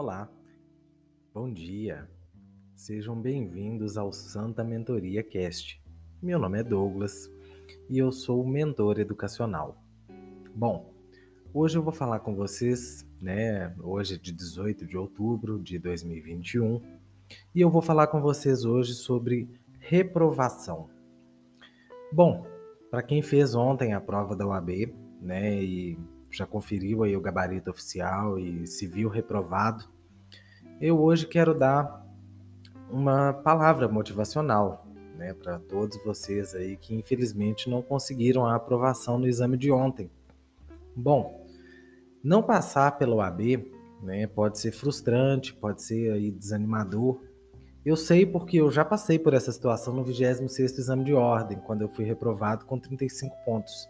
Olá, bom dia, sejam bem-vindos ao Santa Mentoria Cast. Meu nome é Douglas e eu sou mentor educacional. Bom, hoje eu vou falar com vocês, né? Hoje é de 18 de outubro de 2021 e eu vou falar com vocês hoje sobre reprovação. Bom, para quem fez ontem a prova da UAB, né, e já conferiu aí o gabarito oficial e se viu reprovado, eu hoje quero dar uma palavra motivacional, né, para todos vocês aí que infelizmente não conseguiram a aprovação no exame de ontem. Bom, não passar pela UAB, né, pode ser frustrante, pode ser aí desanimador. Eu sei porque eu já passei por essa situação no 26º exame de ordem, quando eu fui reprovado com 35 pontos.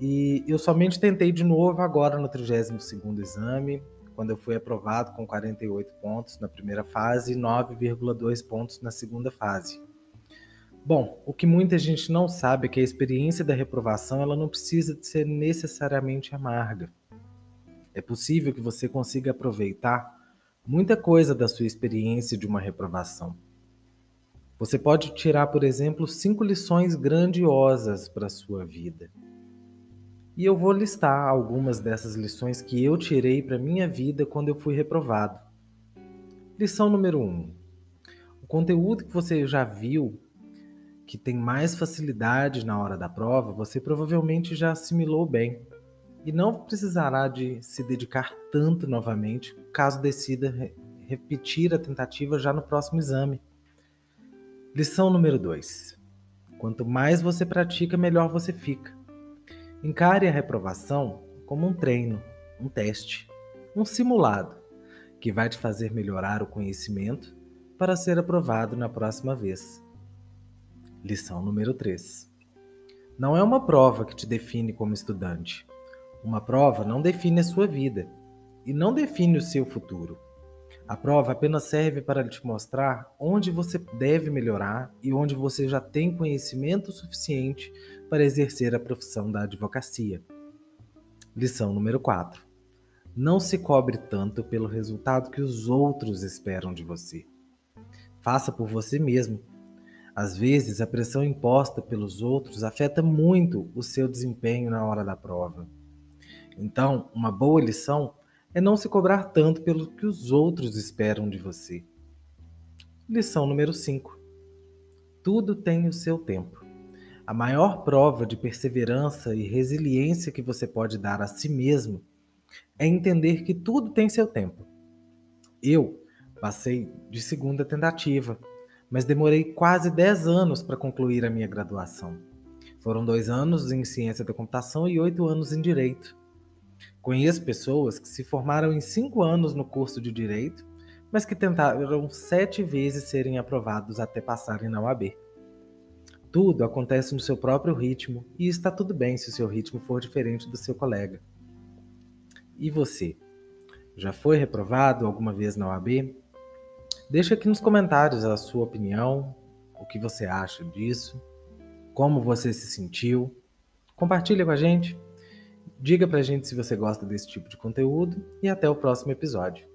E eu somente tentei de novo agora no 32º exame, quando eu fui aprovado com 48 pontos na primeira fase e 9,2 pontos na segunda fase. Bom, o que muita gente não sabe é que a experiência da reprovação ela não precisa de ser necessariamente amarga. É possível que você consiga aproveitar muita coisa da sua experiência de uma reprovação. Você pode tirar, por exemplo, cinco lições grandiosas para a sua vida. E eu vou listar algumas dessas lições que eu tirei para minha vida quando eu fui reprovado. Lição número 1. Um, o conteúdo que você já viu que tem mais facilidade na hora da prova, você provavelmente já assimilou bem e não precisará de se dedicar tanto novamente caso decida re repetir a tentativa já no próximo exame. Lição número 2. Quanto mais você pratica, melhor você fica. Encare a reprovação como um treino, um teste, um simulado que vai te fazer melhorar o conhecimento para ser aprovado na próxima vez. Lição número 3. Não é uma prova que te define como estudante. Uma prova não define a sua vida e não define o seu futuro. A prova apenas serve para te mostrar onde você deve melhorar e onde você já tem conhecimento suficiente para exercer a profissão da advocacia. Lição número 4. Não se cobre tanto pelo resultado que os outros esperam de você. Faça por você mesmo. Às vezes, a pressão imposta pelos outros afeta muito o seu desempenho na hora da prova. Então, uma boa lição é não se cobrar tanto pelo que os outros esperam de você. Lição número 5. Tudo tem o seu tempo. A maior prova de perseverança e resiliência que você pode dar a si mesmo é entender que tudo tem seu tempo. Eu passei de segunda tentativa, mas demorei quase 10 anos para concluir a minha graduação. Foram dois anos em ciência da computação e oito anos em direito. Conheço pessoas que se formaram em cinco anos no curso de Direito, mas que tentaram sete vezes serem aprovados até passarem na UAB. Tudo acontece no seu próprio ritmo e está tudo bem se o seu ritmo for diferente do seu colega. E você? Já foi reprovado alguma vez na UAB? Deixa aqui nos comentários a sua opinião, o que você acha disso, como você se sentiu. Compartilha com a gente. Diga pra gente se você gosta desse tipo de conteúdo e até o próximo episódio.